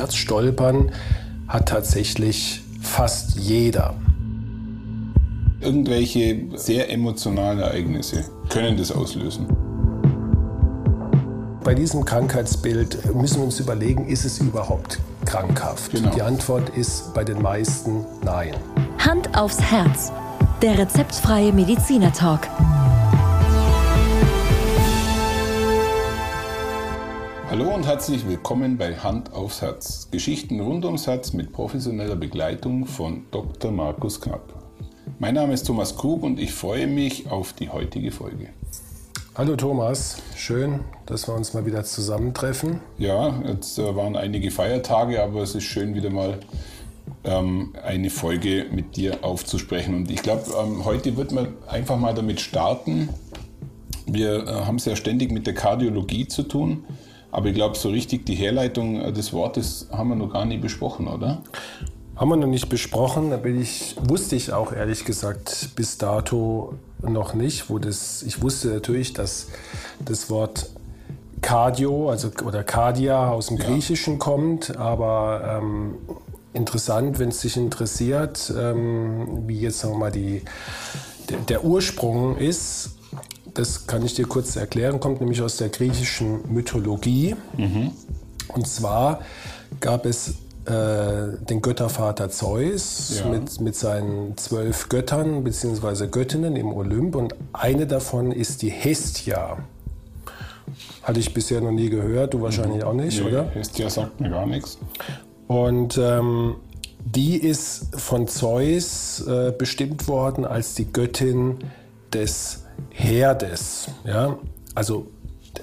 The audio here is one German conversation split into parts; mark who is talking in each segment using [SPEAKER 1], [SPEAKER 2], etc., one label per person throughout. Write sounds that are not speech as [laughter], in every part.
[SPEAKER 1] Herz stolpern hat tatsächlich fast jeder.
[SPEAKER 2] Irgendwelche sehr emotionalen Ereignisse können das auslösen.
[SPEAKER 1] Bei diesem Krankheitsbild müssen wir uns überlegen, ist es überhaupt krankhaft?
[SPEAKER 2] Genau.
[SPEAKER 1] Die Antwort ist bei den meisten nein.
[SPEAKER 3] Hand aufs Herz. Der rezeptfreie Mediziner Talk.
[SPEAKER 2] Hallo und herzlich willkommen bei Hand aufs Herz. Geschichten rund ums Herz mit professioneller Begleitung von Dr. Markus Knapp. Mein Name ist Thomas Krug und ich freue mich auf die heutige Folge.
[SPEAKER 1] Hallo Thomas, schön, dass wir uns mal wieder zusammentreffen.
[SPEAKER 2] Ja, jetzt äh, waren einige Feiertage, aber es ist schön, wieder mal ähm, eine Folge mit dir aufzusprechen. Und ich glaube, ähm, heute wird man einfach mal damit starten. Wir äh, haben es ja ständig mit der Kardiologie zu tun. Aber ich glaube, so richtig die Herleitung äh, des Wortes haben wir noch gar nie besprochen, oder?
[SPEAKER 1] Haben wir noch nicht besprochen, da bin ich, wusste ich auch ehrlich gesagt bis dato noch nicht. Wo das, ich wusste natürlich, dass das Wort Cardio also, oder Cardia aus dem
[SPEAKER 2] Ja.
[SPEAKER 1] Griechischen kommt, aber ähm, interessant, wenn es dich interessiert, ähm, wie jetzt nochmal die, der, der Ursprung ist. Das kann ich dir kurz erklären, kommt nämlich aus der griechischen Mythologie. Und zwar gab es äh, den Göttervater Zeus
[SPEAKER 2] Ja.
[SPEAKER 1] mit, mit seinen zwölf Göttern bzw. Göttinnen im Olymp und eine davon ist die Hestia. Hatte ich bisher noch nie gehört, du wahrscheinlich auch nicht, oder?
[SPEAKER 2] Hestia sagt mir gar nichts.
[SPEAKER 1] Und ähm, die ist von Zeus äh, bestimmt worden als die Göttin des Herdes. Ja? Also,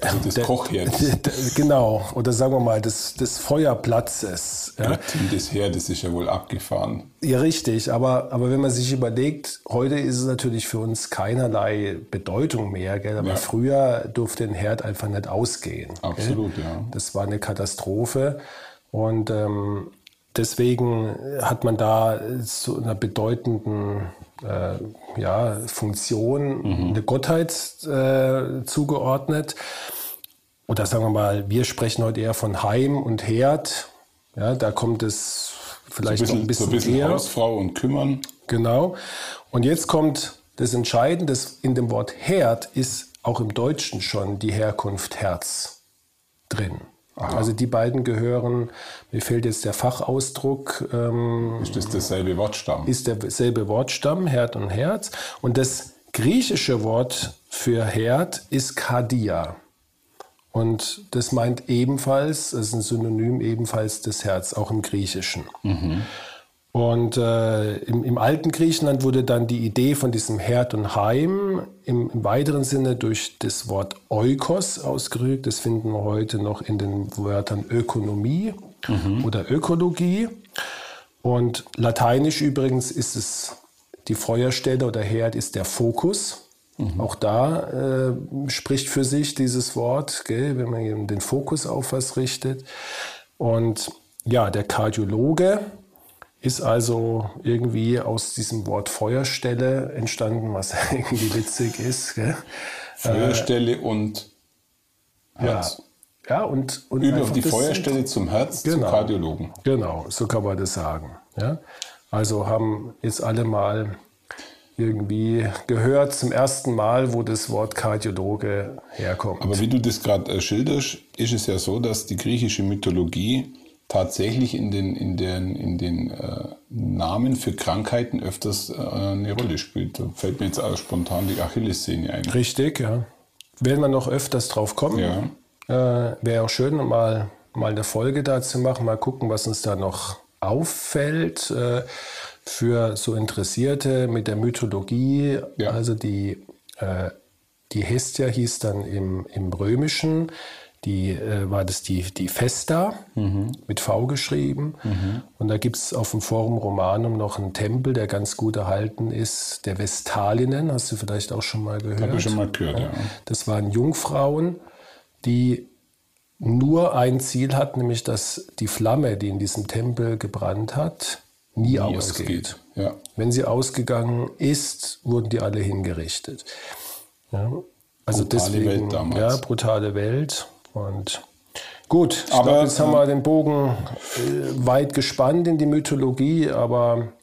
[SPEAKER 2] Also des Kochherdes.
[SPEAKER 1] Genau, oder sagen wir mal des, des Feuerplatzes. Ja?
[SPEAKER 2] Göttin des Herdes ist ja wohl abgefahren.
[SPEAKER 1] Ja, richtig. Aber, aber wenn man sich überlegt, heute ist es natürlich für uns keinerlei Bedeutung mehr. Gell? Aber
[SPEAKER 2] Ja.
[SPEAKER 1] früher durfte ein Herd einfach nicht ausgehen.
[SPEAKER 2] Absolut,
[SPEAKER 1] gell?
[SPEAKER 2] ja.
[SPEAKER 1] Das war eine Katastrophe. Und ähm, deswegen hat man da zu einer bedeutenden äh, ja, Funktion eine Gottheit äh, zugeordnet. Oder sagen wir mal, wir sprechen heute eher von Heim und Herd. Ja, da kommt es vielleicht noch ein
[SPEAKER 2] so
[SPEAKER 1] bisschen,
[SPEAKER 2] ein bisschen
[SPEAKER 1] eher.
[SPEAKER 2] Hausfrau und kümmern.
[SPEAKER 1] Genau. Und jetzt kommt das Entscheidende, das in dem Wort Herd ist auch im Deutschen schon die Herkunft Herz drin. Also die beiden gehören, mir fehlt jetzt der Fachausdruck, ähm,
[SPEAKER 2] Ist das derselbe Wortstamm?
[SPEAKER 1] ist derselbe Wortstamm, Herd und Herz. Und das griechische Wort für Herd ist Kardia. Und das meint ebenfalls, das ist ein Synonym ebenfalls des Herz, auch im Griechischen. Und äh, im, im alten Griechenland wurde dann die Idee von diesem Herd und Heim im, im weiteren Sinne durch das Wort Oikos ausgerückt. Das finden wir heute noch in den Wörtern Ökonomie oder Ökologie. Und lateinisch übrigens ist es die Feuerstelle oder Herd ist der Fokus. Auch da äh, spricht für sich dieses Wort, gell, wenn man eben den Fokus auf was richtet. Und ja, der Kardiologe ist also irgendwie aus diesem Wort Feuerstelle entstanden, was [laughs] irgendwie witzig ist. Gell?
[SPEAKER 2] Feuerstelle und Herz.
[SPEAKER 1] Ja, und, und
[SPEAKER 2] Über die Feuerstelle zum Herz, zum
[SPEAKER 1] Genau.
[SPEAKER 2] Kardiologen.
[SPEAKER 1] Genau, so kann man das sagen. Ja? Also haben jetzt alle mal irgendwie gehört zum ersten Mal, wo das Wort Kardiologe herkommt.
[SPEAKER 2] Aber wie du das gerade äh, schilderst, ist es ja so, dass die griechische Mythologie tatsächlich in den, in den, in den äh, Namen für Krankheiten öfters äh, eine Rolle spielt. Da fällt mir jetzt auch spontan die Achillessehne ein.
[SPEAKER 1] Richtig, ja. Werden wir noch öfters drauf kommen.
[SPEAKER 2] Ja.
[SPEAKER 1] Äh, Wäre auch schön, mal, mal eine Folge dazu machen, mal gucken, was uns da noch auffällt. Äh, für so Interessierte mit der Mythologie,
[SPEAKER 2] Ja.
[SPEAKER 1] also die, äh, die Hestia hieß dann im, im Römischen, die äh, war das die, die Festa mit V geschrieben. Und da gibt es auf dem Forum Romanum noch einen Tempel, der ganz gut erhalten ist, der Vestalinnen, hast du vielleicht auch schon mal gehört.
[SPEAKER 2] Habe ich schon mal gehört, ja.
[SPEAKER 1] Das waren Jungfrauen, die nur ein Ziel hat, nämlich dass die Flamme, die in diesem Tempel gebrannt hat, nie,
[SPEAKER 2] Nie
[SPEAKER 1] ausgeht.
[SPEAKER 2] Ja.
[SPEAKER 1] Wenn sie ausgegangen ist, wurden die alle hingerichtet. Ja, also
[SPEAKER 2] Brutale
[SPEAKER 1] deswegen,
[SPEAKER 2] Welt damals.
[SPEAKER 1] ja, brutale Welt. Und Gut, ich aber jetzt haben wir den Bogen äh, weit gespannt in die Mythologie, aber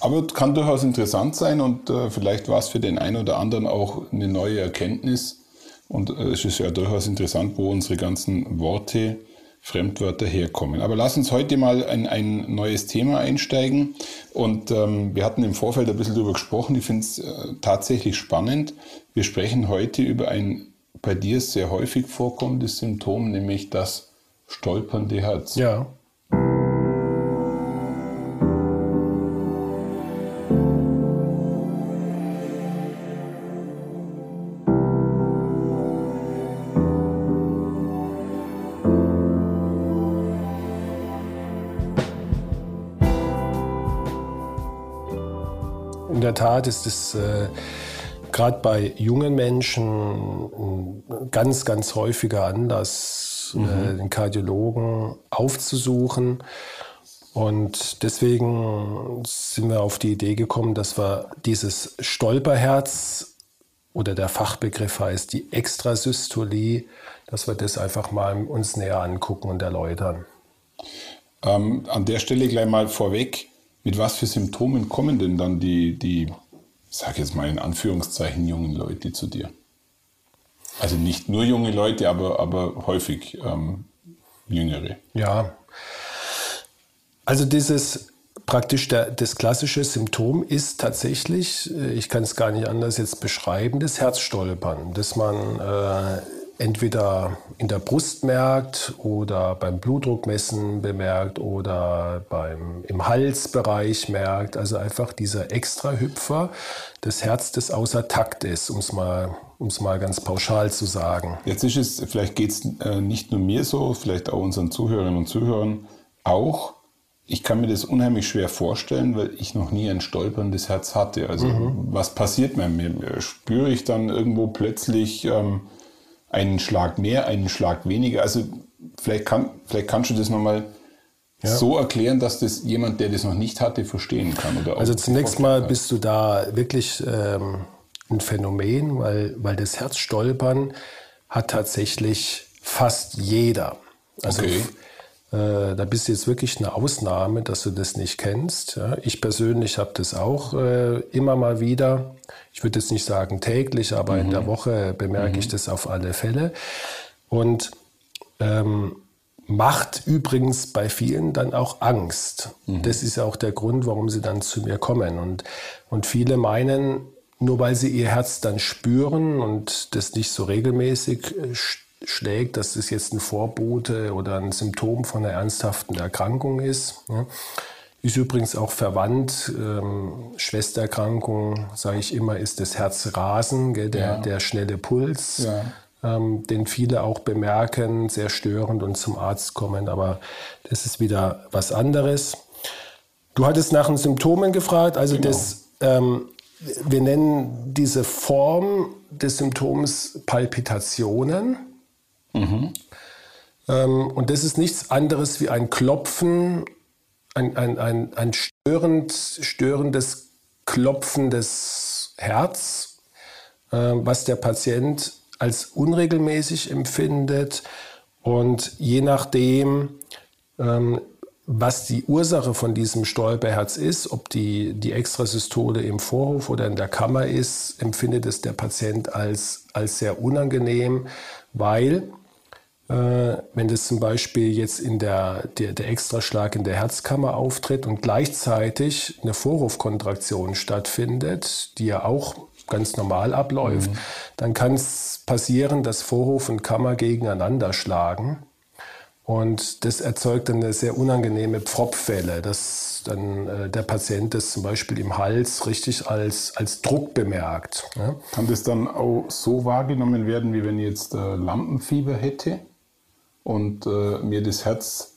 [SPEAKER 2] aber kann durchaus interessant sein und äh, vielleicht war es für den einen oder anderen auch eine neue Erkenntnis. Und äh, es ist ja durchaus interessant, wo unsere ganzen Worte, Fremdwörter herkommen. Aber lass uns heute mal in ein neues Thema einsteigen. Und ähm, wir hatten im Vorfeld ein bisschen darüber gesprochen. Ich finde es äh, tatsächlich spannend. Wir sprechen heute über ein bei dir sehr häufig vorkommendes Symptom, nämlich das stolpernde Herz.
[SPEAKER 1] Ja. In der Tat ist es äh, gerade bei jungen Menschen ein ganz, ganz häufiger Anlass, äh, mhm. äh, den Kardiologen aufzusuchen. Und deswegen sind wir auf die Idee gekommen, dass wir dieses Stolperherz oder der Fachbegriff heißt die Extrasystolie, dass wir das einfach mal uns näher angucken und erläutern.
[SPEAKER 2] Ähm, an der Stelle gleich mal vorweg, mit was für Symptomen kommen denn dann die, die ich sage jetzt mal in Anführungszeichen, jungen Leute zu dir? Also nicht nur junge Leute, aber, aber häufig ähm, jüngere.
[SPEAKER 1] Ja. Also dieses praktisch der, das klassische Symptom ist tatsächlich, äh, ich kann es gar nicht anders jetzt beschreiben, das Herzstolpern, dass man äh, entweder in der Brust merkt oder beim Blutdruckmessen bemerkt oder beim, im Halsbereich merkt. Also einfach dieser Extrahüpfer, das Herz, das außer Takt ist, um es mal, um's mal ganz pauschal zu sagen.
[SPEAKER 2] Jetzt ist es, vielleicht geht es äh, nicht nur mir so, vielleicht auch unseren Zuhörerinnen und Zuhörern auch. Ich kann mir das unheimlich schwer vorstellen, weil ich noch nie ein stolperndes Herz hatte. Also mhm. was passiert mir? Spüre ich dann irgendwo plötzlich... Ähm, einen Schlag mehr, einen Schlag weniger. Also vielleicht, kann, vielleicht kannst du das nochmal ja. so erklären, dass das jemand, der das noch nicht hatte, verstehen kann. Oder
[SPEAKER 1] also zunächst mal bist du da wirklich ähm, ein Phänomen, weil, weil das Herzstolpern hat tatsächlich fast jeder. Also okay. Äh, da bist du jetzt wirklich eine Ausnahme, dass du das nicht kennst. Ja. Ich persönlich habe das auch äh, immer mal wieder. Ich würde jetzt nicht sagen täglich, aber mhm. in der mhm. Woche bemerke mhm. ich das auf alle Fälle. Und ähm, macht übrigens bei vielen dann auch Angst. Mhm. Das ist auch der Grund, warum sie dann zu mir kommen. Und, und viele meinen, nur weil sie ihr Herz dann spüren und das nicht so regelmäßig äh, schlägt, dass das jetzt ein Vorbote oder ein Symptom von einer ernsthaften Erkrankung ist. Ist übrigens auch verwandt, ähm, Schwestererkrankung, sage ich immer, ist das Herzrasen, gell, der, ja. der schnelle Puls, ja. ähm, den viele auch bemerken, sehr störend und zum Arzt kommen, aber das ist wieder was anderes. Du hattest nach den Symptomen gefragt, also genau. das, ähm, wir nennen diese Form des Symptoms Palpitationen. Mhm. Ähm, und das ist nichts anderes wie ein Klopfen, ein, ein, ein, ein störend, störendes Klopfen des Herz, äh, was der Patient als unregelmäßig empfindet. Und je nachdem, ähm, was die Ursache von diesem Stolperherz ist, ob die, die Extrasystole im Vorhof oder in der Kammer ist, empfindet es der Patient als, als sehr unangenehm, weil wenn das zum Beispiel jetzt in der, der, der Extraschlag in der Herzkammer auftritt und gleichzeitig eine Vorhofkontraktion stattfindet, die ja auch ganz normal abläuft, mhm. dann kann es passieren, dass Vorhof und Kammer gegeneinander schlagen. Und das erzeugt dann eine sehr unangenehme Pfropfwelle, dass dann äh, der Patient das zum Beispiel im Hals richtig als, als Druck bemerkt.
[SPEAKER 2] Ja? Kann das dann auch so wahrgenommen werden, wie wenn ich jetzt äh, Lampenfieber hätte? Und äh, mir das Herz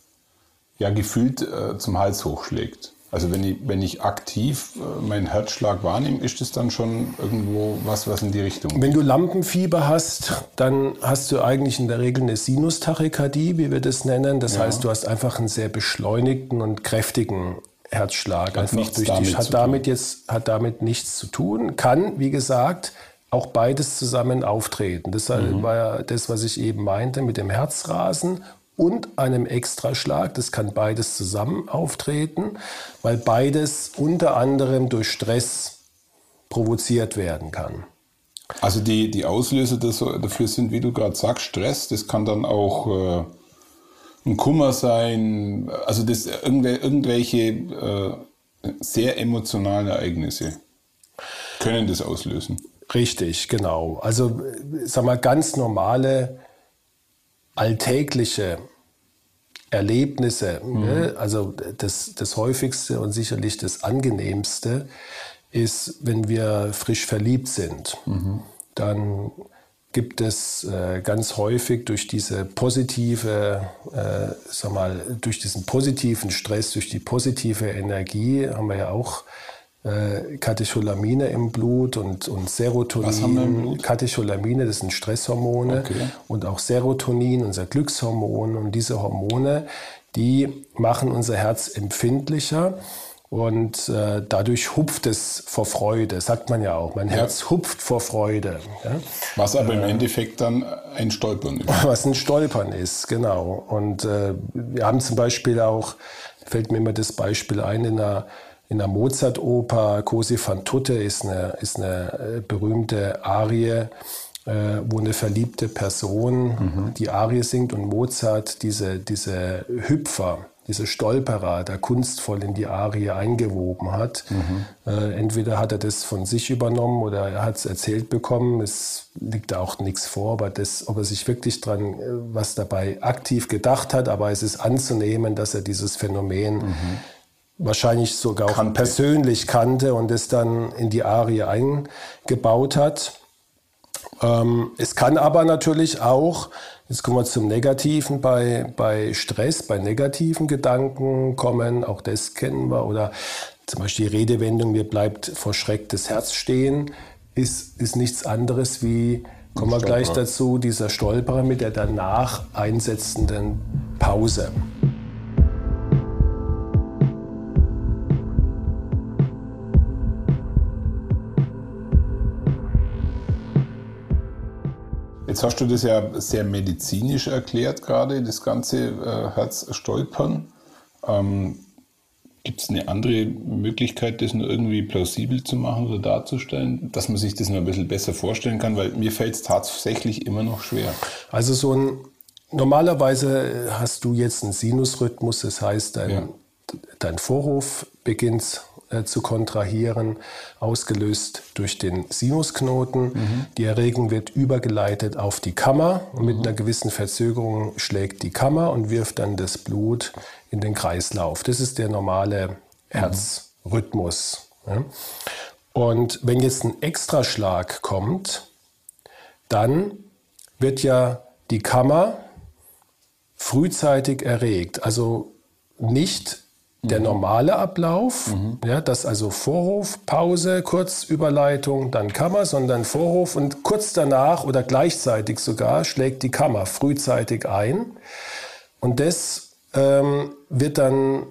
[SPEAKER 2] ja gefühlt äh, zum Hals hochschlägt. Also wenn ich, wenn ich aktiv äh, meinen Herzschlag wahrnehme, ist das dann schon irgendwo was, was in die Richtung
[SPEAKER 1] geht. Wenn du Lampenfieber hast, dann hast du eigentlich in der Regel eine Sinustachykardie, wie wir das nennen. Das ja. heißt, du hast einfach einen sehr beschleunigten und kräftigen Herzschlag.
[SPEAKER 2] Hat einfach durch
[SPEAKER 1] damit die, hat damit jetzt hat damit nichts zu tun. Kann, wie gesagt, auch beides zusammen auftreten. Das mhm. war ja das, was ich eben meinte mit dem Herzrasen und einem Extraschlag. Das kann beides zusammen auftreten, weil beides unter anderem durch Stress provoziert werden kann.
[SPEAKER 2] Also die, die Auslöser dafür sind, wie du gerade sagst, Stress. Das kann dann auch äh, ein Kummer sein, also das irgendwelche äh, sehr emotionalen Ereignisse können das auslösen.
[SPEAKER 1] Richtig, genau. Also sag mal ganz normale alltägliche Erlebnisse. Mhm. Ne? Also das, das häufigste und sicherlich das angenehmste ist, wenn wir frisch verliebt sind. Mhm. Dann gibt es äh, ganz häufig durch diese positive, äh, sag mal, durch diesen positiven Stress, durch die positive Energie, haben wir ja auch äh, Katecholamine im Blut und, und Serotonin.
[SPEAKER 2] Was haben wir im Blut?
[SPEAKER 1] Katecholamine, das sind Stresshormone okay. und auch Serotonin, unser Glückshormon. Und diese Hormone, die machen unser Herz empfindlicher. Und äh, dadurch hupft es vor Freude, sagt man ja auch. Mein ja. Herz hupft vor Freude. Ja?
[SPEAKER 2] Was aber im äh, Endeffekt dann ein Stolpern ist. [laughs]
[SPEAKER 1] Was ein Stolpern ist, genau. Und äh, wir haben zum Beispiel auch, fällt mir immer das Beispiel ein, in einer in der Mozart-Oper Cosi fan tutte ist eine, ist eine äh, berühmte Arie, äh, wo eine verliebte Person mhm. die Arie singt und Mozart diese, diese Hüpfer, diese Stolperer da kunstvoll in die Arie eingewoben hat. Mhm. Äh, entweder hat er das von sich übernommen oder er hat es erzählt bekommen. Es liegt da auch nichts vor, aber das, ob er sich wirklich dran äh, was dabei aktiv gedacht hat, aber es ist anzunehmen, dass er dieses Phänomen mhm wahrscheinlich sogar auch kannte. persönlich kannte und es dann in die Arie eingebaut hat. Ähm, es kann aber natürlich auch, jetzt kommen wir zum Negativen, bei, bei Stress, bei negativen Gedanken kommen, auch das kennen wir, oder zum Beispiel die Redewendung, mir bleibt vor Schreck das Herz stehen, ist, ist nichts anderes wie, kommen wir gleich dazu, dieser Stolperer mit der danach einsetzenden Pause.
[SPEAKER 2] Jetzt hast du das ja sehr medizinisch erklärt gerade, das ganze äh, Herzstolpern. Ähm, Gibt es eine andere Möglichkeit, das nur irgendwie plausibel zu machen oder darzustellen, dass man sich das noch ein bisschen besser vorstellen kann? Weil mir fällt es tatsächlich immer noch schwer.
[SPEAKER 1] Also so ein normalerweise hast du jetzt einen Sinusrhythmus, das heißt, dein, ja. dein Vorhof beginnt äh, zu kontrahieren, ausgelöst durch den Sinusknoten. Mhm. Die Erregung wird übergeleitet auf die Kammer und mit mhm. einer gewissen Verzögerung schlägt die Kammer und wirft dann das Blut in den Kreislauf. Das ist der normale mhm. Herzrhythmus. Ja. Und wenn jetzt ein Extraschlag kommt, dann wird ja die Kammer frühzeitig erregt. Also nicht der mhm. normale Ablauf, mhm. ja, das also Vorhof, Pause, Kurzüberleitung, dann Kammer, sondern Vorhof und kurz danach oder gleichzeitig sogar schlägt die Kammer frühzeitig ein. Und das ähm, wird dann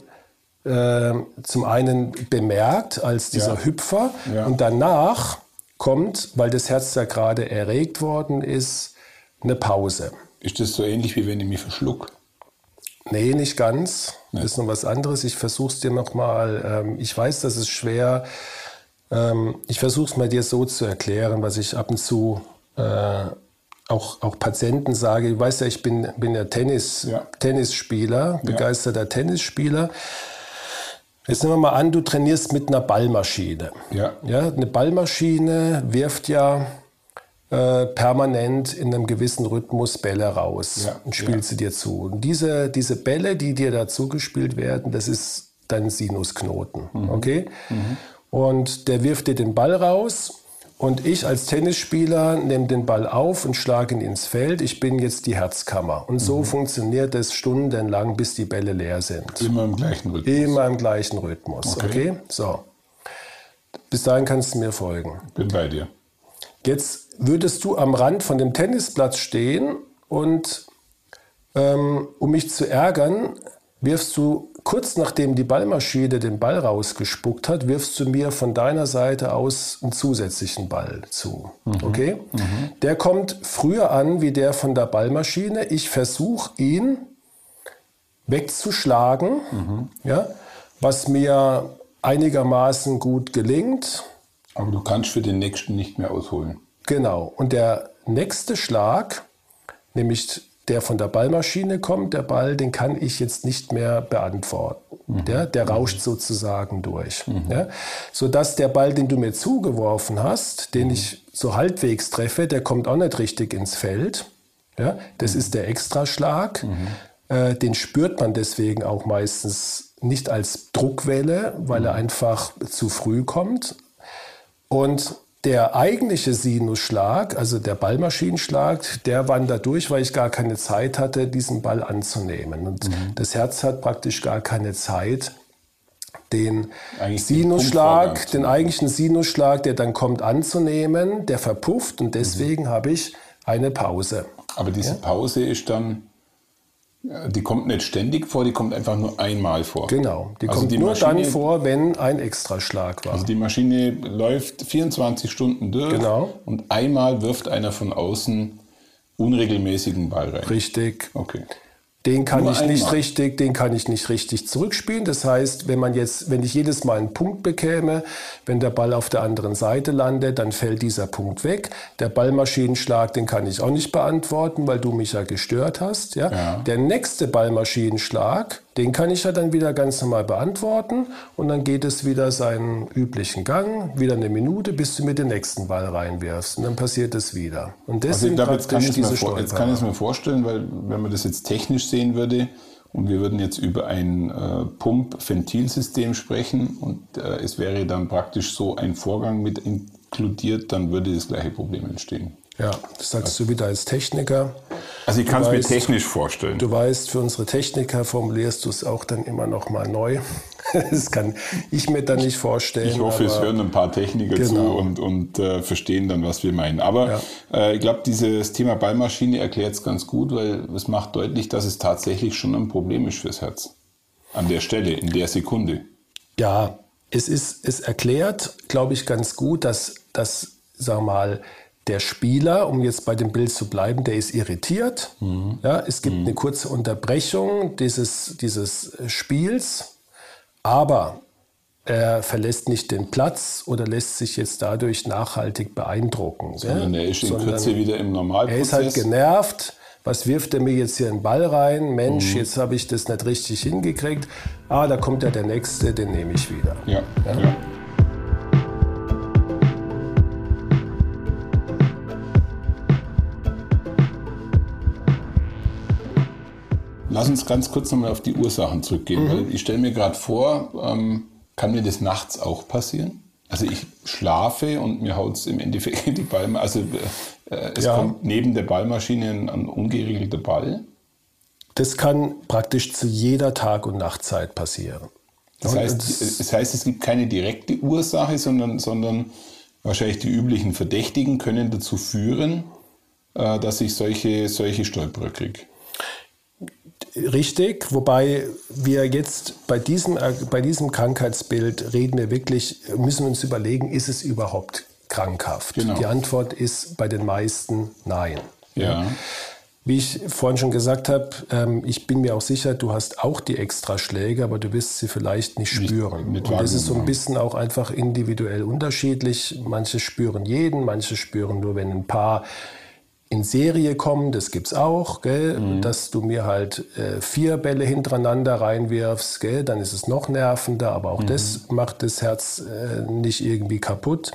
[SPEAKER 1] äh, zum einen bemerkt als dieser ja. Hüpfer ja. und danach kommt, weil das Herz da gerade erregt worden ist, eine Pause.
[SPEAKER 2] Ist das so ähnlich wie wenn ich mich verschluck?
[SPEAKER 1] Nee, nicht ganz. Das ist noch was anderes. Ich versuche es dir nochmal. Ähm, ich weiß, das ist schwer. Ähm, ich versuche es mal dir so zu erklären, was ich ab und zu äh, auch, auch Patienten sage. Du weißt ja, ich bin, bin ja, Tennis, ja. Tennisspieler, begeisterter ja. Tennisspieler. Jetzt nehmen wir mal an, du trainierst mit einer Ballmaschine. Ja. ja eine Ballmaschine wirft ja äh, permanent in einem gewissen Rhythmus Bälle raus ja, und spielt ja. sie dir zu. Und diese, diese Bälle, die dir dazu gespielt werden, das ist dein Sinusknoten. Mhm. Okay? Mhm. Und der wirft dir den Ball raus. Und ich als Tennisspieler nehme den Ball auf und schlage ihn ins Feld. Ich bin jetzt die Herzkammer. Und so mhm. funktioniert es stundenlang, bis die Bälle leer sind.
[SPEAKER 2] Immer im gleichen Rhythmus.
[SPEAKER 1] Immer im gleichen Rhythmus. Okay. okay? So. Bis dahin kannst du mir folgen.
[SPEAKER 2] Bin bei dir.
[SPEAKER 1] Jetzt würdest du am Rand von dem Tennisplatz stehen und ähm, um mich zu ärgern, wirfst du kurz nachdem die Ballmaschine den Ball rausgespuckt hat, wirfst du mir von deiner Seite aus einen zusätzlichen Ball zu. Mhm. Okay? Mhm. Der kommt früher an wie der von der Ballmaschine. Ich versuche ihn wegzuschlagen, ja, was mir einigermaßen gut gelingt.
[SPEAKER 2] Aber du kannst für den nächsten nicht mehr ausholen.
[SPEAKER 1] Genau. Und der nächste Schlag, nämlich der von der Ballmaschine kommt, der Ball, den kann ich jetzt nicht mehr beantworten. Mhm. Der, der rauscht sozusagen durch. Mhm. Ja? Sodass der Ball, den du mir zugeworfen hast, den mhm. ich so halbwegs treffe, der kommt auch nicht richtig ins Feld. Ja? Das ist der Extraschlag. Äh, den spürt man deswegen auch meistens nicht als Druckwelle, weil er einfach zu früh kommt. Und der eigentliche Sinusschlag, also der Ballmaschinenschlag, der wandert durch, weil ich gar keine Zeit hatte, diesen Ball anzunehmen. Und mhm. das Herz hat praktisch gar keine Zeit, den Eigentlich Sinusschlag, den, den eigentlichen Sinusschlag, der dann kommt, anzunehmen, der verpufft und deswegen mhm. habe ich eine Pause.
[SPEAKER 2] Aber diese ja? Pause ist dann die kommt nicht ständig vor, die kommt einfach nur einmal vor.
[SPEAKER 1] Genau, die also kommt die nur Maschine, dann vor, wenn ein Extraschlag war.
[SPEAKER 2] Also die Maschine läuft 24 Stunden durch
[SPEAKER 1] genau.
[SPEAKER 2] und einmal wirft einer von außen unregelmäßigen Ball rein.
[SPEAKER 1] Richtig.
[SPEAKER 2] Okay.
[SPEAKER 1] Den kann Nur ich nicht einmal. richtig, den kann ich nicht richtig zurückspielen. Das heißt, wenn man jetzt, wenn ich jedes Mal einen Punkt bekäme, wenn der Ball auf der anderen Seite landet, dann fällt dieser Punkt weg. Der Ballmaschinenschlag, den kann ich auch nicht beantworten, weil du mich ja gestört hast. Ja? ja. Der nächste Ballmaschinenschlag, den kann ich ja dann wieder ganz normal beantworten und dann geht es wieder seinen üblichen Gang, wieder eine Minute, bis du mit den nächsten Ball reinwirfst und dann passiert es wieder. Und
[SPEAKER 2] das also glaube, jetzt kann, ich diese vor, jetzt kann ich es mir vorstellen, weil wenn man das jetzt technisch sehen würde und wir würden jetzt über ein äh, Pump-Ventilsystem sprechen und äh, es wäre dann praktisch so ein Vorgang mit inkludiert, dann würde das gleiche Problem entstehen.
[SPEAKER 1] Ja, das sagst du wieder als Techniker.
[SPEAKER 2] Also ich kann es mir technisch vorstellen.
[SPEAKER 1] Du weißt, für unsere Techniker formulierst du es auch dann immer noch mal neu. [laughs] Das kann ich mir dann nicht vorstellen.
[SPEAKER 2] Ich hoffe, es hören ein paar Techniker genau. zu und, und äh, verstehen dann, was wir meinen. Aber ja. äh, ich glaube, dieses Thema Ballmaschine erklärt es ganz gut, weil es macht deutlich, dass es tatsächlich schon ein Problem ist fürs Herz. An der Stelle, in der Sekunde.
[SPEAKER 1] Ja, es ist, es erklärt, glaube ich, ganz gut, dass, dass sag mal, der Spieler, um jetzt bei dem Bild zu bleiben, der ist irritiert. Mhm. Ja, es gibt mhm. eine kurze Unterbrechung dieses, dieses Spiels, aber er verlässt nicht den Platz oder lässt sich jetzt dadurch nachhaltig beeindrucken.
[SPEAKER 2] Sondern er ist in Kürze wieder im Normalprozess.
[SPEAKER 1] Er ist halt genervt. Was wirft er mir jetzt hier einen Ball rein? Mensch, mhm. jetzt habe ich das nicht richtig hingekriegt. Ah, da kommt ja der Nächste, den nehme ich wieder.
[SPEAKER 2] ja. ja. ja. Lass uns ganz kurz nochmal auf die Ursachen zurückgehen, mhm. weil ich stelle mir gerade vor, ähm, kann mir das nachts auch passieren? Also ich schlafe und mir haut es im Endeffekt [laughs] die Ballmaschine, also äh, es ja. kommt neben der Ballmaschine ein, ein ungeregelter Ball.
[SPEAKER 1] Das kann praktisch zu jeder Tag- und Nachtzeit passieren.
[SPEAKER 2] Das heißt, das heißt, es gibt keine direkte Ursache, sondern, sondern wahrscheinlich die üblichen Verdächtigen können dazu führen, äh, dass ich solche, solche Stolperer kriege.
[SPEAKER 1] Richtig, wobei wir jetzt bei diesem, äh, bei diesem Krankheitsbild reden wir wirklich, müssen wir uns überlegen, ist es überhaupt krankhaft? Genau. Die Antwort ist bei den meisten nein.
[SPEAKER 2] Ja.
[SPEAKER 1] Wie ich vorhin schon gesagt habe, ähm, ich bin mir auch sicher, du hast auch die Extraschläge, aber du wirst sie vielleicht nicht spüren. Nicht, Und das ist so ein bisschen auch einfach individuell unterschiedlich. Manche spüren jeden, manche spüren nur, wenn ein paar in Serie kommen, das gibt's auch, gell? Mhm. dass du mir halt äh, vier Bälle hintereinander reinwirfst, gell? dann ist es noch nervender, aber auch mhm. das macht das Herz äh, nicht irgendwie kaputt.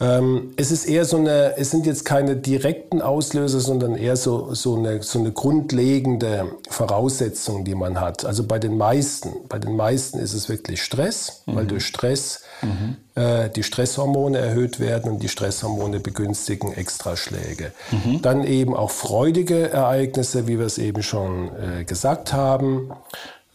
[SPEAKER 1] Ähm, es ist eher so eine, es sind jetzt keine direkten Auslöser, sondern eher so, so, eine, so eine grundlegende Voraussetzung, die man hat. Also bei den meisten, bei den meisten ist es wirklich Stress, mhm. weil durch Stress mhm. äh, die Stresshormone erhöht werden und die Stresshormone begünstigen Extraschläge. Mhm. Dann eben auch freudige Ereignisse, wie wir es eben schon äh, gesagt haben.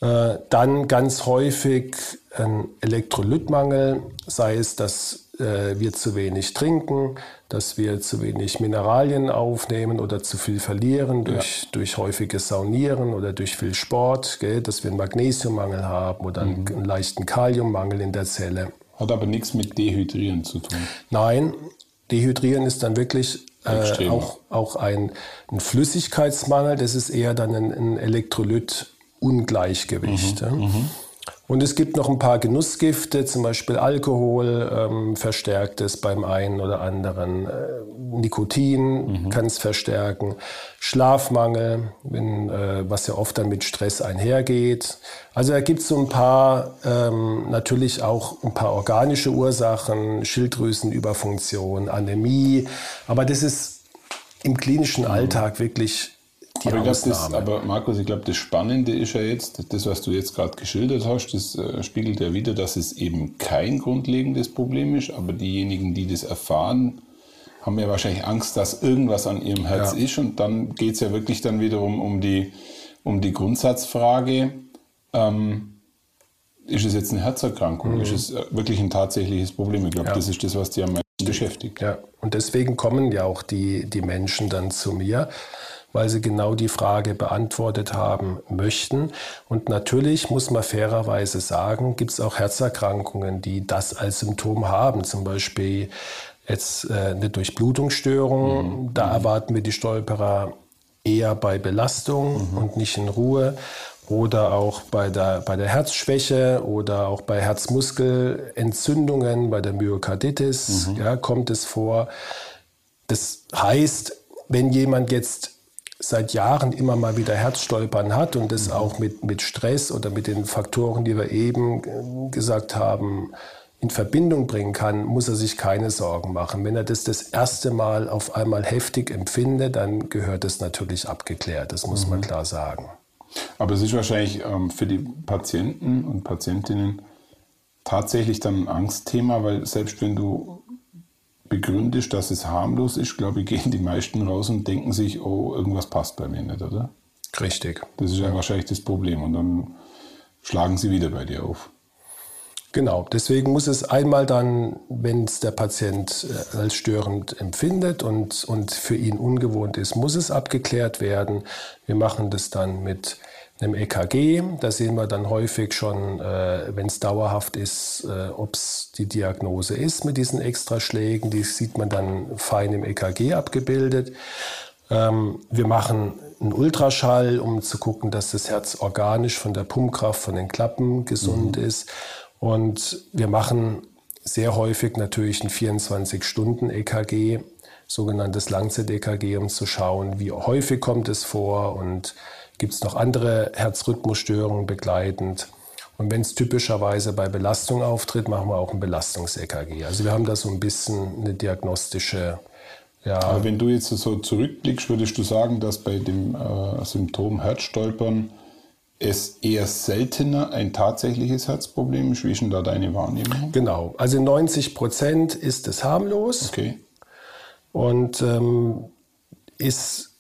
[SPEAKER 1] Äh, dann ganz häufig ein Elektrolytmangel, sei es, dass äh, wir zu wenig trinken, dass wir zu wenig Mineralien aufnehmen oder zu viel verlieren durch, ja. durch häufiges Saunieren oder durch viel Sport, gell, dass wir einen Magnesiummangel haben oder einen, mhm. einen leichten Kaliummangel in der Zelle.
[SPEAKER 2] Hat aber nichts mit Dehydrieren zu tun.
[SPEAKER 1] Nein, Dehydrieren ist dann wirklich äh, auch, auch ein, ein, Flüssigkeitsmangel. Das ist eher dann ein, ein Elektrolyt, Ungleichgewicht. Mhm. Und es gibt noch ein paar Genussgifte, zum Beispiel Alkohol ähm, verstärkt es beim einen oder anderen. Äh, Nikotin mhm. kann es verstärken. Schlafmangel, wenn, äh, was ja oft dann mit Stress einhergeht. Also da gibt es so ein paar, ähm, natürlich auch ein paar organische Ursachen, Schilddrüsenüberfunktion, Anämie. Aber das ist im klinischen mhm. Alltag wirklich die
[SPEAKER 2] aber, Ausnahme. Das, aber Markus, ich glaube, das Spannende ist ja jetzt, das, was du jetzt gerade geschildert hast, das äh, spiegelt ja wieder, dass es eben kein grundlegendes Problem ist, aber diejenigen, die das erfahren, haben ja wahrscheinlich Angst, dass irgendwas an ihrem Herz ja. ist und dann geht es ja wirklich dann wiederum um die, um die Grundsatzfrage, ähm, ist es jetzt eine Herzerkrankung? Mhm. Ist es äh, wirklich ein tatsächliches Problem? Ich glaube, ja. das ist das, was die am meisten beschäftigt.
[SPEAKER 1] Ja, und deswegen kommen ja auch die, die Menschen dann zu mir weil sie genau die Frage beantwortet haben möchten. Und natürlich muss man fairerweise sagen, gibt es auch Herzerkrankungen, die das als Symptom haben, zum Beispiel jetzt äh, eine Durchblutungsstörung. Mhm. Da erwarten wir die Stolperer eher bei Belastung mhm. und nicht in Ruhe oder auch bei der, bei der Herzschwäche oder auch bei Herzmuskelentzündungen, bei der Myokarditis mhm. ja, kommt es vor. Das heißt, wenn jemand jetzt seit Jahren immer mal wieder Herzstolpern hat und das auch mit, mit Stress oder mit den Faktoren, die wir eben äh, gesagt haben, in Verbindung bringen kann, muss er sich keine Sorgen machen. Wenn er das das erste Mal auf einmal heftig empfindet, dann gehört das natürlich abgeklärt. Das muss mhm. man klar sagen.
[SPEAKER 2] Aber es ist wahrscheinlich ähm, für die Patienten und Patientinnen tatsächlich dann ein Angstthema, weil selbst wenn du begründest, dass es harmlos ist, glaube ich, [laughs] gehen die meisten raus und denken sich, oh, irgendwas passt bei mir nicht, oder?
[SPEAKER 1] Richtig.
[SPEAKER 2] Das ist ja wahrscheinlich das Problem. Und dann schlagen sie wieder bei dir auf.
[SPEAKER 1] Genau, deswegen muss es einmal dann, wenn es der Patient äh, als störend empfindet und, und für ihn ungewohnt ist, muss es abgeklärt werden. Wir machen das dann mit einem EKG. Da sehen wir dann häufig schon, äh, wenn es dauerhaft ist, äh, ob es die Diagnose ist mit diesen Extraschlägen. Die sieht man dann fein im EKG abgebildet. Ähm, wir machen einen Ultraschall, um zu gucken, dass das Herz organisch von der Pumpkraft, von den Klappen gesund mhm. ist. Und wir machen sehr häufig natürlich ein 24-Stunden-EKG, sogenanntes Langzeit-EKG, um zu schauen, wie häufig kommt es vor und Gibt es noch andere Herzrhythmusstörungen begleitend? Und wenn es typischerweise bei Belastung auftritt, machen wir auch ein Belastungs-EKG. Also wir haben da so ein bisschen eine diagnostische.
[SPEAKER 2] Ja. Aber wenn du jetzt so zurückblickst, würdest du sagen, dass bei dem äh, Symptom Herzstolpern es eher seltener ein tatsächliches Herzproblem ist? Wie ist denn da deine Wahrnehmung?
[SPEAKER 1] Genau, also 90 Prozent ist es harmlos.
[SPEAKER 2] Okay.
[SPEAKER 1] Und ähm, ist,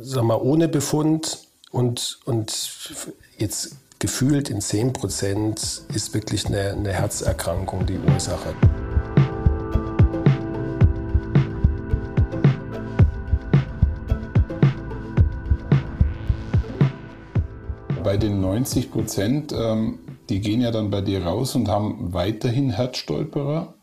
[SPEAKER 1] sag mal, ohne Befund und, und jetzt gefühlt in 10 Prozent ist wirklich eine, eine Herzerkrankung die Ursache.
[SPEAKER 2] Bei den 90 Prozent, ähm, die gehen ja dann bei dir raus und haben weiterhin Herzstolperer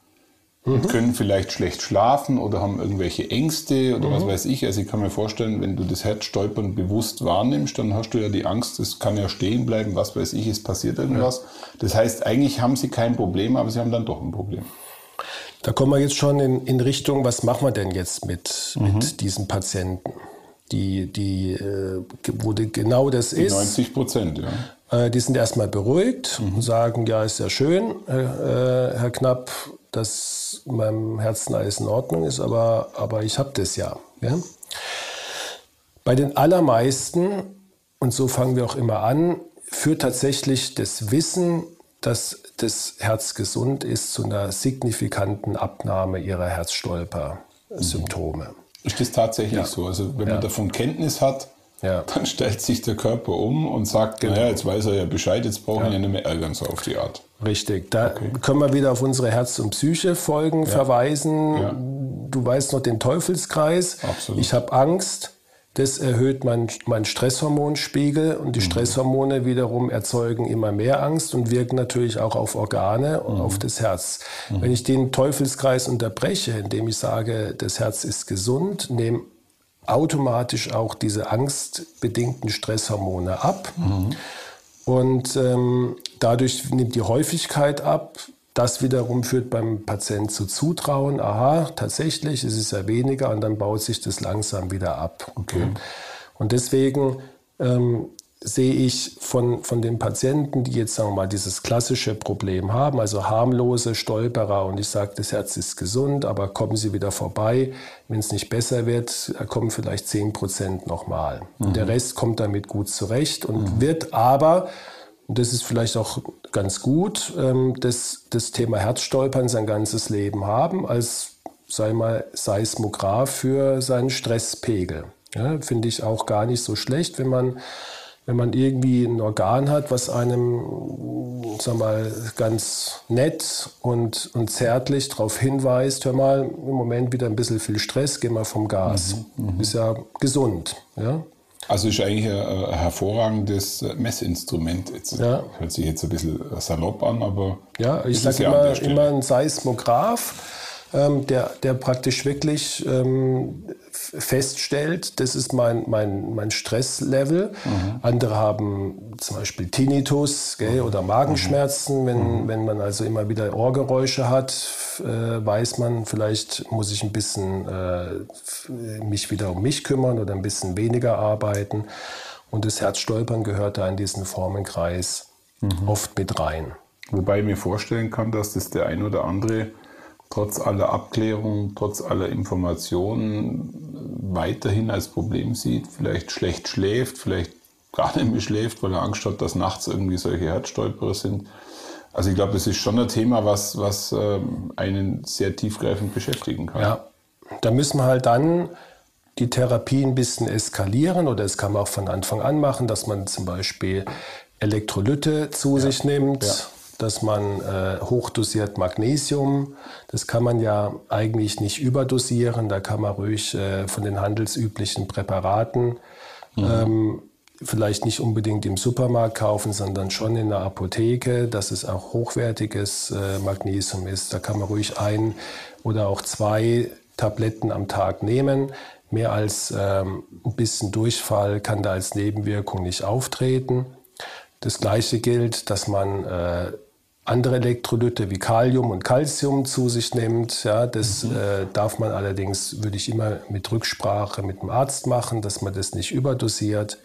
[SPEAKER 2] mhm. können vielleicht schlecht schlafen oder haben irgendwelche Ängste oder mhm. was weiß ich. Also ich kann mir vorstellen, wenn du das Herzstolpern bewusst wahrnimmst, dann hast du ja die Angst, es kann ja stehen bleiben, was weiß ich, es passiert irgendwas. Ja. Das heißt, eigentlich haben sie kein Problem, aber sie haben dann doch ein Problem.
[SPEAKER 1] Da kommen wir jetzt schon in, in Richtung, was machen wir denn jetzt mit, mhm. mit diesen Patienten? Die, die, äh, wo die genau das die ist.
[SPEAKER 2] 90 Prozent,
[SPEAKER 1] ja. Äh, die sind erstmal beruhigt mhm. und sagen, ja, ist ja schön, äh, Herr Knapp, dass meinem Herzen alles in Ordnung ist, aber, aber ich habe das ja, ja. Bei den allermeisten, und so fangen wir auch immer an, führt tatsächlich das Wissen, dass das Herz gesund ist, zu einer signifikanten Abnahme ihrer Herzstolper-Symptome.
[SPEAKER 2] Ist das tatsächlich ja. so? Also wenn ja. man davon Kenntnis hat, ja. Dann [laughs] stellt sich der Körper um und sagt, genau. naja, jetzt weiß er ja Bescheid, jetzt brauchen wir ja. nicht mehr ärgern, so auf die Art.
[SPEAKER 1] Richtig, da okay. können wir wieder auf unsere Herz- und Psyche-Folgen verweisen. Du weißt noch den Teufelskreis. Absolut. Ich habe Angst, das erhöht meinen mein Stresshormonspiegel und die mhm. Stresshormone wiederum erzeugen immer mehr Angst und wirken natürlich auch auf Organe und mhm. auf das Herz. Mhm. Wenn ich den Teufelskreis unterbreche, indem ich sage, das Herz ist gesund, nehme automatisch auch diese angstbedingten Stresshormone ab. Mhm. Und ähm, dadurch nimmt die Häufigkeit ab. Das wiederum führt beim Patienten zu Zutrauen. Aha, tatsächlich, es ist ja weniger und dann baut sich das langsam wieder ab. Okay. Und deswegen ähm, sehe ich von, von den Patienten, die jetzt sagen wir mal dieses klassische Problem haben, also harmlose Stolperer und ich sage, das Herz ist gesund, aber kommen Sie wieder vorbei. Wenn es nicht besser wird, kommen vielleicht 10 Prozent nochmal. Mhm. Der Rest kommt damit gut zurecht und mhm. wird aber, und das ist vielleicht auch ganz gut, ähm, das, das Thema Herzstolpern sein ganzes Leben haben als, sei mal, Seismograph für seinen Stresspegel. Ja, Finde ich auch gar nicht so schlecht, wenn man wenn man irgendwie ein Organ hat, was einem, sag mal, ganz nett und, und zärtlich darauf hinweist, hör mal, im Moment wieder ein bisschen viel Stress, geh mal vom Gas. Mhm, mhm. ist ja gesund. Ja?
[SPEAKER 2] Also ist eigentlich ein, hervorragendes Messinstrument. Jetzt, ja. Hört sich jetzt ein bisschen salopp an, aber.
[SPEAKER 1] Ja, ich sage immer, immer ein Seismograph ähm, der, der praktisch wirklich ähm, feststellt, das ist mein, mein, mein Stresslevel. Mhm. Andere haben zum Beispiel Tinnitus gell, oder Magenschmerzen. Mhm. Wenn, mhm. wenn man also immer wieder Ohrgeräusche hat, äh, weiß man, vielleicht muss ich ein bisschen äh, mich wieder um mich kümmern oder ein bisschen weniger arbeiten. Und das Herzstolpern gehört da in diesen Formenkreis mhm. oft mit rein.
[SPEAKER 2] Wobei ich mir vorstellen kann, dass das der ein oder andere trotz aller Abklärung, trotz aller Informationen weiterhin als Problem sieht, vielleicht schlecht schläft, vielleicht gar nicht mehr schläft, weil er Angst hat, dass nachts irgendwie solche Herzstolperer sind. Also ich glaube, das ist schon ein Thema, was, was ähm, einen sehr tiefgreifend beschäftigen kann.
[SPEAKER 1] Ja, da müssen wir halt dann die Therapie ein bisschen eskalieren oder das kann man auch von Anfang an machen, dass man zum Beispiel Elektrolyte zu ja. sich nimmt. Ja dass man äh, hochdosiert Magnesium, das kann man ja eigentlich nicht überdosieren, da kann man ruhig äh, von den handelsüblichen Präparaten mhm. ähm, vielleicht nicht unbedingt im Supermarkt kaufen, sondern schon in der Apotheke, dass es auch hochwertiges äh, Magnesium ist. Da kann man ruhig ein oder auch zwei Tabletten am Tag nehmen. Mehr als ähm, ein bisschen Durchfall kann da als Nebenwirkung nicht auftreten. Das gleiche gilt, dass man äh, andere Elektrolyte wie Kalium und Calcium zu sich nimmt. Ja, das mhm. äh, darf man allerdings, würde ich immer mit Rücksprache mit dem Arzt machen, dass man das nicht überdosiert.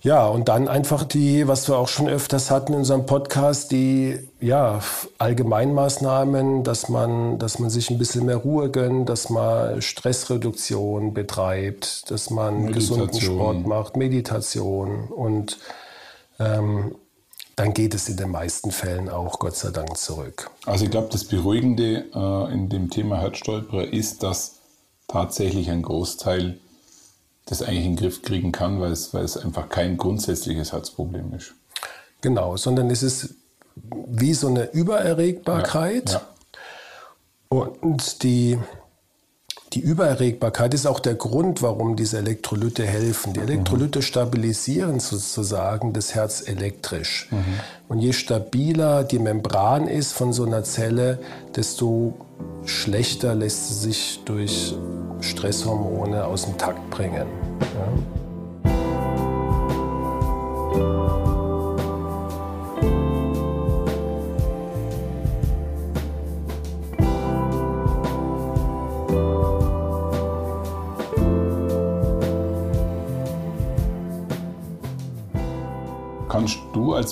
[SPEAKER 1] Ja, und dann einfach die, was wir auch schon öfters hatten in unserem Podcast, die ja, Allgemeinmaßnahmen, dass man, dass man sich ein bisschen mehr Ruhe gönnt, dass man Stressreduktion betreibt, dass man Meditation. gesunden Sport macht, Meditation und ähm, dann geht es in den meisten Fällen auch Gott sei Dank zurück.
[SPEAKER 2] Also ich glaube, das Beruhigende äh, in dem Thema Herzstolperer ist, dass tatsächlich ein Großteil das eigentlich in den Griff kriegen kann, weil es, weil es einfach kein grundsätzliches Herzproblem ist.
[SPEAKER 1] Genau, sondern es ist wie so eine Übererregbarkeit. Ja, ja. Und die, die Übererregbarkeit ist auch der Grund, warum diese Elektrolyte helfen. Die Elektrolyte mhm. stabilisieren sozusagen das Herz elektrisch. Mhm. Und je stabiler die Membran ist von so einer Zelle, desto schlechter lässt sie sich durch Stresshormone aus dem Takt bringen. Ja?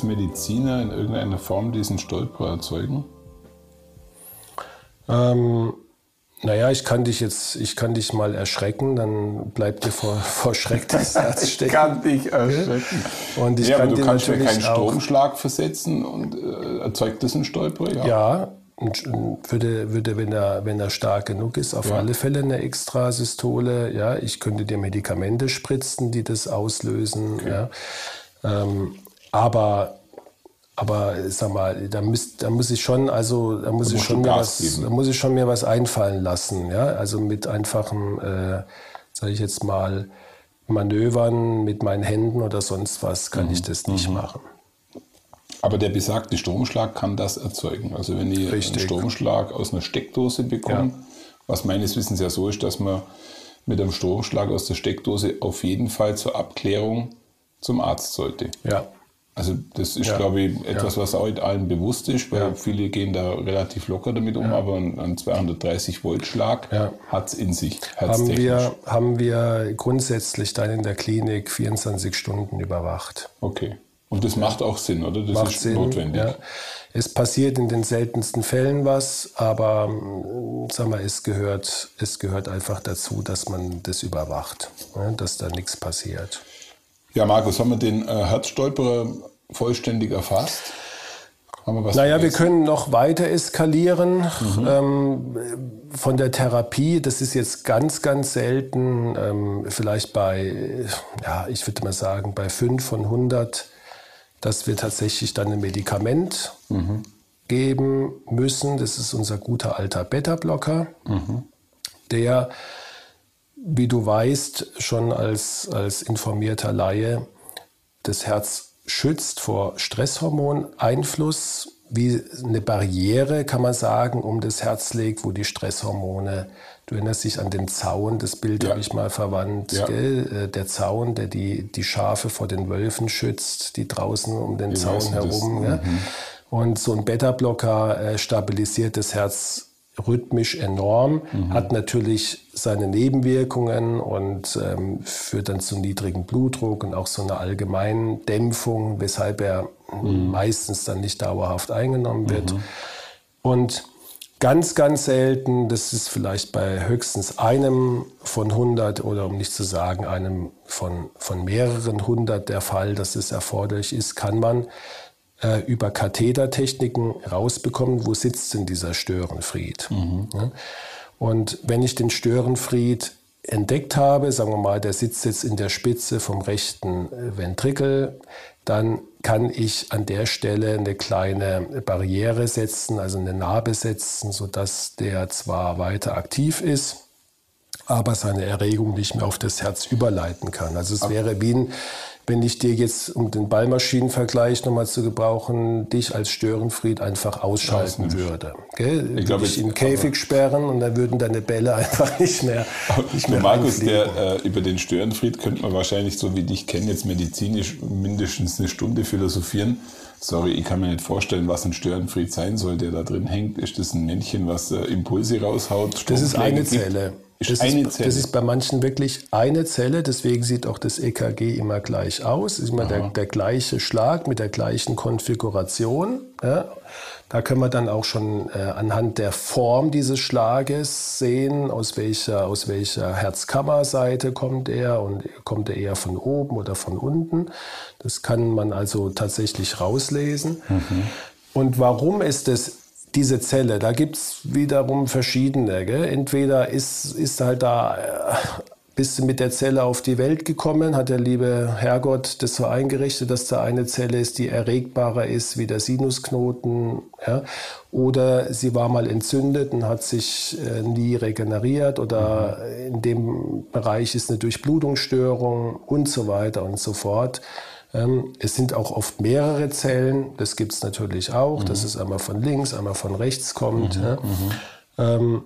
[SPEAKER 2] Als Mediziner in irgendeiner Form diesen Stolperer erzeugen?
[SPEAKER 1] Ähm, naja, ich kann dich jetzt, ich kann dich mal erschrecken, dann bleibt dir vor, [laughs] vor Schreck das Herz stecken.
[SPEAKER 2] ich kann dich erschrecken. Und ich ja, kann aber du kannst ja keinen Stromschlag versetzen und äh, erzeugt das einen Stolperer?
[SPEAKER 1] Ja, ja würde, würde wenn, er, wenn er stark genug ist, auf ja. alle Fälle eine Extrasystole. Ja, ich könnte dir Medikamente spritzen, die das auslösen. Okay. Ja. Ähm, aber aber sag mal, da, müß, da muss ich schon, also da muss ich schon mir was, da muss ich schon mir was einfallen lassen, ja. Also mit einfachen, äh, sage ich jetzt mal, Manövern mit meinen Händen oder sonst was kann mhm. ich das nicht mhm. machen.
[SPEAKER 2] Aber der besagte Stromschlag kann das erzeugen. Also wenn ich Richtig. einen Stromschlag aus einer Steckdose bekomme, ja. was meines Wissens ja so ist, dass man mit einem Stromschlag aus der Steckdose auf jeden Fall zur Abklärung zum Arzt sollte.
[SPEAKER 1] Ja.
[SPEAKER 2] Also das ist, ja. glaube ich, etwas, ja. was heute allen bewusst ist, weil ja. viele gehen da relativ locker damit um, aber ein, 230 Volt Schlag hat es in sich.
[SPEAKER 1] Haben wir, haben wir grundsätzlich dann in der Klinik 24 Stunden überwacht.
[SPEAKER 2] Okay. Und das macht auch Sinn, oder? Das
[SPEAKER 1] macht ist Sinn, notwendig. Ja. Es passiert in den seltensten Fällen was, aber sag mal, es, gehört, es gehört einfach dazu, dass man das überwacht, ne? dass da nichts passiert.
[SPEAKER 2] Ja, Markus, haben wir den äh, Herzstolperer vollständig erfasst?
[SPEAKER 1] Naja, vergessen? wir können noch weiter eskalieren mhm. ähm, von der Therapie. Das ist jetzt ganz, ganz selten, ähm, vielleicht bei, ja, ich würde mal sagen, bei 5 von 100 dass wir tatsächlich dann ein Medikament mhm. geben müssen. Das ist unser guter alter Beta-Blocker, mhm. der, wie du weißt, schon als, als informierter Laie das Herz schützt vor Stresshormoneinfluss, wie eine Barriere, kann man sagen, um das Herz legt, wo die Stresshormone Du erinnerst dich an den Zaun, das Bild ja. habe ich mal verwandt. Ja. Äh, der Zaun, der die, die Schafe vor den Wölfen schützt, die draußen um den ich Zaun herum. Ja. Mhm. Und so ein Beta-Blocker äh, stabilisiert das Herz rhythmisch enorm, mhm. hat natürlich seine Nebenwirkungen und ähm, führt dann zu niedrigem Blutdruck und auch so einer allgemeinen Dämpfung, weshalb er mhm. meistens dann nicht dauerhaft eingenommen wird. Mhm. Und Ganz, ganz selten, das ist vielleicht bei höchstens einem von 100 oder um nicht zu sagen einem von, von mehreren hundert der Fall, dass es erforderlich ist, kann man äh, über Kathetertechniken rausbekommen, wo sitzt denn dieser Störenfried. Mhm. Ja? Und wenn ich den Störenfried entdeckt habe, sagen wir mal, der sitzt jetzt in der Spitze vom rechten äh, Ventrikel, dann kann ich an der Stelle eine kleine Barriere setzen, also eine Narbe setzen, sodass der zwar weiter aktiv ist, aber seine Erregung nicht mehr auf das Herz überleiten kann. Also es wäre wie ein, wenn ich dir jetzt, um den Ballmaschinenvergleich nochmal zu gebrauchen, dich als Störenfried einfach ausschalten würde. Gell? Ich glaube, dich in den Käfig sperren und dann würden deine Bälle [laughs] einfach nicht mehr. Nicht
[SPEAKER 2] mehr Markus, der, äh, über den Störenfried könnte man wahrscheinlich, so wie dich kenne, jetzt medizinisch mindestens eine Stunde philosophieren. Sorry, ich kann mir nicht vorstellen, was ein Störenfried sein soll, der da drin hängt. Ist das ein Männchen, was äh, Impulse raushaut?
[SPEAKER 1] Das ist eine Zelle. Ist das, eine ist, Zelle. das ist bei manchen wirklich eine Zelle, deswegen sieht auch das EKG immer gleich aus. Ist immer der, der, gleiche Schlag mit der gleichen Konfiguration. Ja. Da können wir dann auch schon äh, anhand der Form dieses Schlages sehen, aus welcher, aus welcher Herzkammerseite kommt er und kommt er eher von oben oder von unten. Das kann man also tatsächlich rauslesen. Mhm. Und warum ist es diese Zelle, da gibt es wiederum verschiedene. Gell? Entweder ist, ist halt da, äh, bist du mit der Zelle auf die Welt gekommen, hat der liebe Herrgott das so eingerichtet, dass da eine Zelle ist, die erregbarer ist wie der Sinusknoten. Ja? Oder sie war mal entzündet und hat sich äh, nie regeneriert oder mhm. in dem Bereich ist eine Durchblutungsstörung und so weiter und so fort. Ähm, es sind auch oft mehrere Zellen, das gibt es natürlich auch, mhm. dass es einmal von links, einmal von rechts kommt. Mhm, ja. Mhm. Ähm,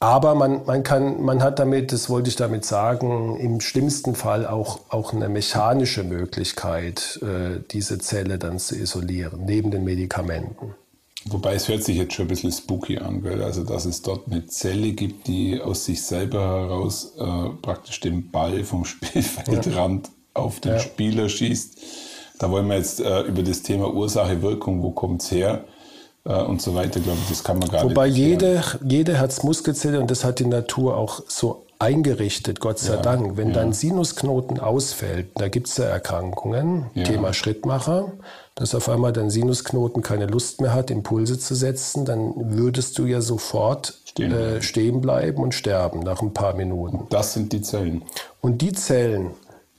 [SPEAKER 1] aber man, man, kann, man hat damit, das wollte ich damit sagen, im schlimmsten Fall auch, auch eine mechanische Möglichkeit, äh, diese Zelle dann zu isolieren, neben den Medikamenten.
[SPEAKER 2] Wobei es hört sich jetzt schon ein bisschen spooky an, weil also dass es dort eine Zelle gibt, die aus sich selber heraus äh, praktisch den Ball vom [laughs] Spielfeldrand auf den ja. Spieler schießt. Da wollen wir jetzt äh, über das Thema Ursache, Wirkung, wo kommt es her äh, und so weiter, glaube ich, das kann man gar
[SPEAKER 1] Wobei
[SPEAKER 2] nicht.
[SPEAKER 1] Wobei jede, jede Herzmuskelzelle, und das hat die Natur auch so eingerichtet, Gott sei ja, Dank, wenn ja. dein Sinusknoten ausfällt, da gibt es ja Erkrankungen, ja. Thema Schrittmacher, dass auf einmal dein Sinusknoten keine Lust mehr hat, Impulse zu setzen, dann würdest du ja sofort stehen, äh, stehen bleiben und sterben nach ein paar Minuten.
[SPEAKER 2] Das sind die Zellen.
[SPEAKER 1] Und die Zellen,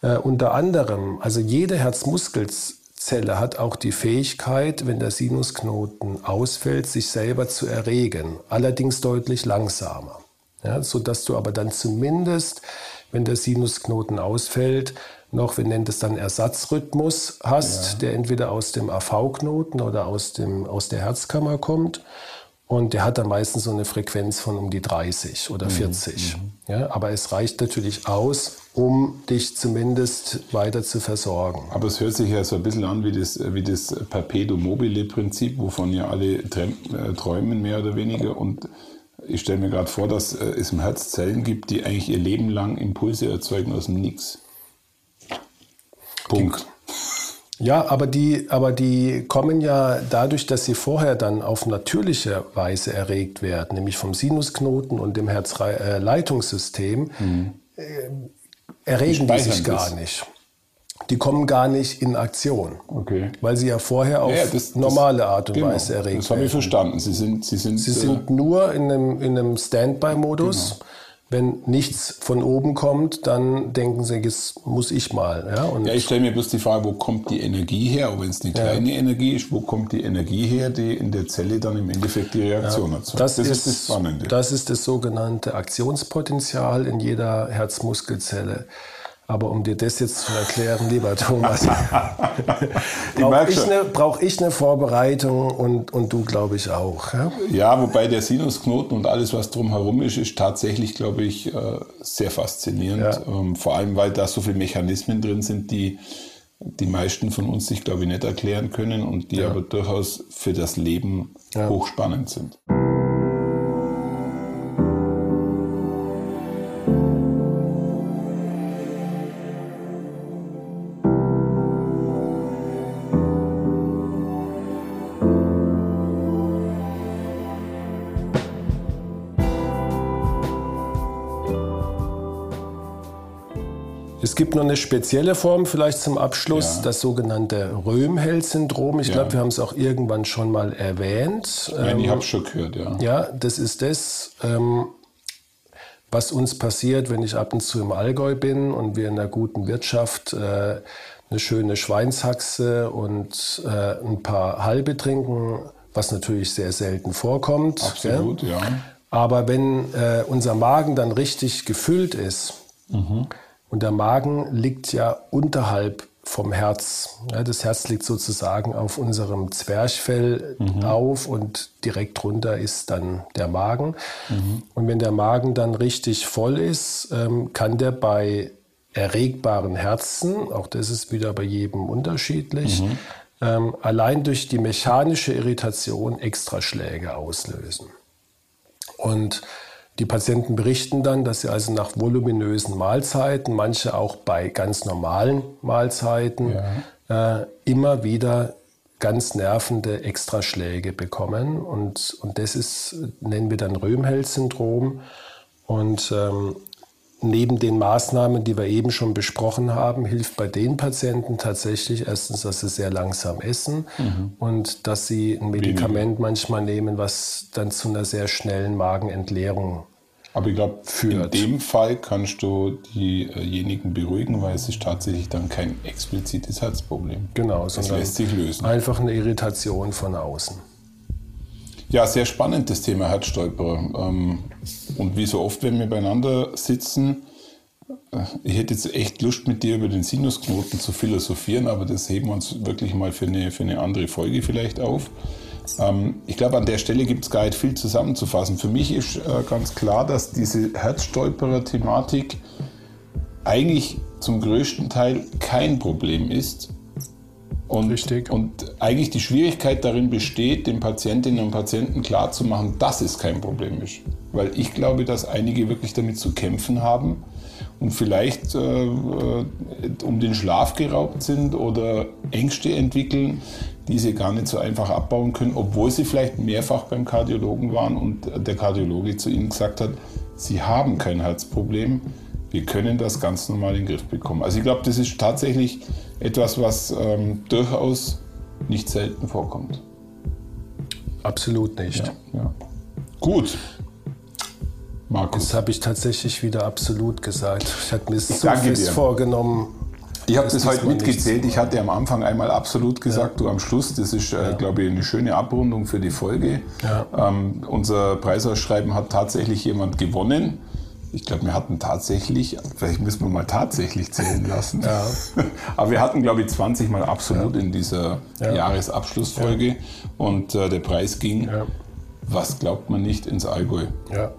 [SPEAKER 1] äh, unter anderem, also jede Herzmuskelzelle hat auch die Fähigkeit, wenn der Sinusknoten ausfällt, sich selber zu erregen, allerdings deutlich langsamer. Ja, sodass du aber dann zumindest, wenn der Sinusknoten ausfällt, noch, wir nennen das dann Ersatzrhythmus hast, ja. der entweder aus dem AV-Knoten oder aus, dem, aus der Herzkammer kommt. Und der hat dann meistens so eine Frequenz von um die 30 oder 40. Mhm. Ja, aber es reicht natürlich aus, um dich zumindest weiter zu versorgen.
[SPEAKER 2] Aber es hört sich ja so ein bisschen an wie das, wie das Perpetuum mobile Prinzip, wovon ja alle äh, träumen, mehr oder weniger. Und ich stelle mir gerade vor, dass äh, es im Herz Zellen gibt, die eigentlich ihr Leben lang Impulse erzeugen aus dem Nix. Punkt.
[SPEAKER 1] Ja, aber die, aber die kommen ja dadurch, dass sie vorher dann auf natürliche Weise erregt werden, nämlich vom Sinusknoten und dem Herzleitungssystem, mhm. äh, erregen die, die sich gar das. nicht. Die kommen gar nicht in Aktion,
[SPEAKER 2] okay.
[SPEAKER 1] weil sie ja vorher auf ja, das, normale Art und genau, Weise erregt werden.
[SPEAKER 2] Das habe ich verstanden. Sie sind, sie sind,
[SPEAKER 1] sie sind äh, nur in einem, in einem Standby-Modus. Genau wenn nichts von oben kommt, dann denken sie, jetzt muss ich mal. Ja,
[SPEAKER 2] ja ich stelle mir bloß die Frage, wo kommt die Energie her? Auch wenn es eine kleine ja. Energie ist, wo kommt die Energie her, die in der Zelle dann im Endeffekt die Reaktion ja,
[SPEAKER 1] erzeugt? Das, das, ist das Spannende. Das ist das sogenannte Aktionspotenzial in jeder Herzmuskelzelle. Aber um dir das jetzt zu erklären, lieber Thomas, brauche [laughs] ich, eine, brauch ich eine Vorbereitung und, und du, glaube ich, auch.
[SPEAKER 2] Ja? ja? wobei der Sinusknoten und alles, was drumherum ist, ist tatsächlich, glaube ich, äh, sehr faszinierend. Ja. Ähm, vor allem, weil da so viele Mechanismen drin sind, die die meisten von uns sich, glaube ich, nicht erklären können und die ja. aber durchaus für das Leben hochspannend sind.
[SPEAKER 1] Gibt noch eine spezielle Form, vielleicht zum Abschluss, ja. das sogenannte Röhmheld-Syndrom. Ich ja. glaube, wir haben es auch irgendwann schon mal erwähnt.
[SPEAKER 2] Ich ähm, habe es schon gehört, ja.
[SPEAKER 1] Ja, das ist das, ähm, was uns passiert, wenn ich ab und zu im Allgäu bin und wir in einer guten Wirtschaft äh, eine schöne Schweinshaxe und äh, ein paar Halbe trinken, was natürlich sehr selten vorkommt.
[SPEAKER 2] Absolut, ja. ja.
[SPEAKER 1] Aber wenn äh, unser Magen dann richtig gefüllt ist, mhm und der Magen liegt ja unterhalb vom Herz. Ja, das Herz liegt sozusagen auf unserem Zwerchfell mhm. auf und direkt drunter ist dann der Magen. Mhm. Und wenn der Magen dann richtig voll ist, ähm, kann der bei erregbaren Herzen, auch das ist wieder bei jedem unterschiedlich, mhm. ähm, allein durch die mechanische Irritation Extraschläge auslösen. Und die Patienten berichten dann, dass sie also nach voluminösen Mahlzeiten, manche auch bei ganz normalen Mahlzeiten, ja. äh, immer wieder ganz nervende Extraschläge bekommen. Und, und das ist, nennen wir dann Röhmheld-Syndrom. Und ähm, neben den Maßnahmen, die wir eben schon besprochen haben, hilft bei den Patienten tatsächlich erstens, dass sie sehr langsam essen mhm. und dass sie ein Medikament manchmal nehmen, was dann zu einer sehr schnellen Magenentleerung
[SPEAKER 2] aber ich glaube, in dem Fall kannst du diejenigen beruhigen, weil es ist tatsächlich dann kein explizites Herzproblem.
[SPEAKER 1] Genau, das lässt sich lösen. Einfach eine Irritation von außen.
[SPEAKER 2] Ja, sehr spannend das Thema Herzstolperer. Ähm, und wie so oft, wenn wir beieinander sitzen, äh, ich hätte jetzt echt Lust, mit dir über den Sinusknoten zu philosophieren, aber das heben wir uns wirklich mal für eine, für eine andere Folge vielleicht auf. Ähm, ich glaube, an der Stelle gibt es gar nicht viel zusammenzufassen. Für mich ist äh, ganz klar, dass diese Herzstolperer-Thematik eigentlich zum größten Teil kein Problem ist. Und, Richtig. und eigentlich die Schwierigkeit darin besteht, den Patientinnen und Patienten klarzumachen, dass es kein Problem ist. Weil ich glaube, dass einige wirklich damit zu kämpfen haben und vielleicht äh, äh um den Schlaf geraubt sind oder Ängste entwickeln, die sie gar nicht so einfach abbauen können, obwohl sie vielleicht mehrfach beim Kardiologen waren und der Kardiologe zu ihnen gesagt hat, sie haben kein Herzproblem, wir können das ganz normal in den Griff bekommen. Also ich glaube, das ist tatsächlich etwas, was ähm, durchaus nicht selten vorkommt.
[SPEAKER 1] Absolut nicht.
[SPEAKER 2] Ja, ja. Gut.
[SPEAKER 1] Markus. Das habe ich tatsächlich wieder absolut gesagt. Ich hatte mir so fest vorgenommen,
[SPEAKER 2] ich habe das, das heute mitgezählt. Ich hatte am Anfang einmal absolut gesagt, ja. du am Schluss. Das ist, äh, ja. glaube ich, eine schöne Abrundung für die Folge. Ja. Ähm, unser Preisausschreiben hat tatsächlich jemand gewonnen. Ich glaube, wir hatten tatsächlich, vielleicht müssen wir mal tatsächlich zählen [laughs] lassen. Ja. [laughs] Aber wir hatten, glaube ich, 20 Mal absolut in dieser Jahresabschlussfolge. Und äh, der Preis ging was glaubt man nicht ins Allgäu?
[SPEAKER 1] Ja.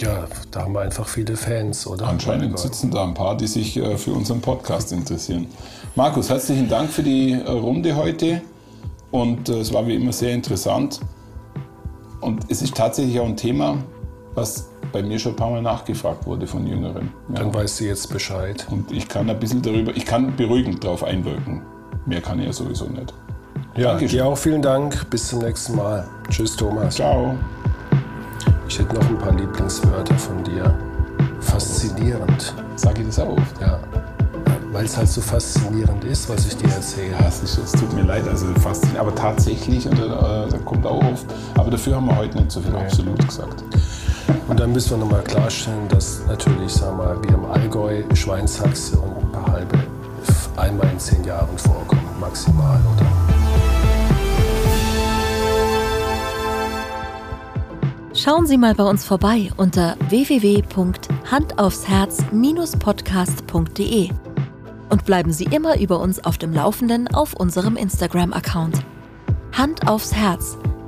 [SPEAKER 1] Ja, da haben wir einfach viele Fans, oder?
[SPEAKER 2] Anscheinend sitzen da ein paar, die sich äh, für unseren Podcast interessieren. Markus, herzlichen Dank für die äh, Runde heute und äh, es war wie immer sehr interessant. Und es ist tatsächlich auch ein Thema, was bei mir schon ein paar Mal nachgefragt wurde von Jüngeren.
[SPEAKER 1] Ja. Dann weißt du jetzt Bescheid.
[SPEAKER 2] Und ich kann ein bisschen darüber, ich kann beruhigend darauf einwirken. Mehr kann ich ja sowieso nicht.
[SPEAKER 1] Ja, Dankeschön. dir auch vielen Dank. Bis zum nächsten Mal. Tschüss, Thomas.
[SPEAKER 2] Ciao.
[SPEAKER 1] Ich hätte noch ein paar Lieblingswörter von dir. Faszinierend.
[SPEAKER 2] Sag ich das auch oft?
[SPEAKER 1] Ja. Weil es halt so faszinierend ist, was ich dir erzähle.
[SPEAKER 2] Ja, es, ist, es tut mir leid, also faszinierend. Aber tatsächlich, und äh, da kommt auch oft. Aber dafür haben wir heute nicht so viel okay. absolut gesagt.
[SPEAKER 1] Und dann müssen wir nochmal klarstellen, dass natürlich, sagen wir, wie im Allgäu Schweinshaxe und ein halbe einmal in zehn Jahren vorkommen, maximal, oder?
[SPEAKER 3] Schauen Sie mal bei uns vorbei unter www.handaufsherz-podcast.de und bleiben Sie immer über uns auf dem Laufenden auf unserem Instagram-Account. Hand aufs Herz,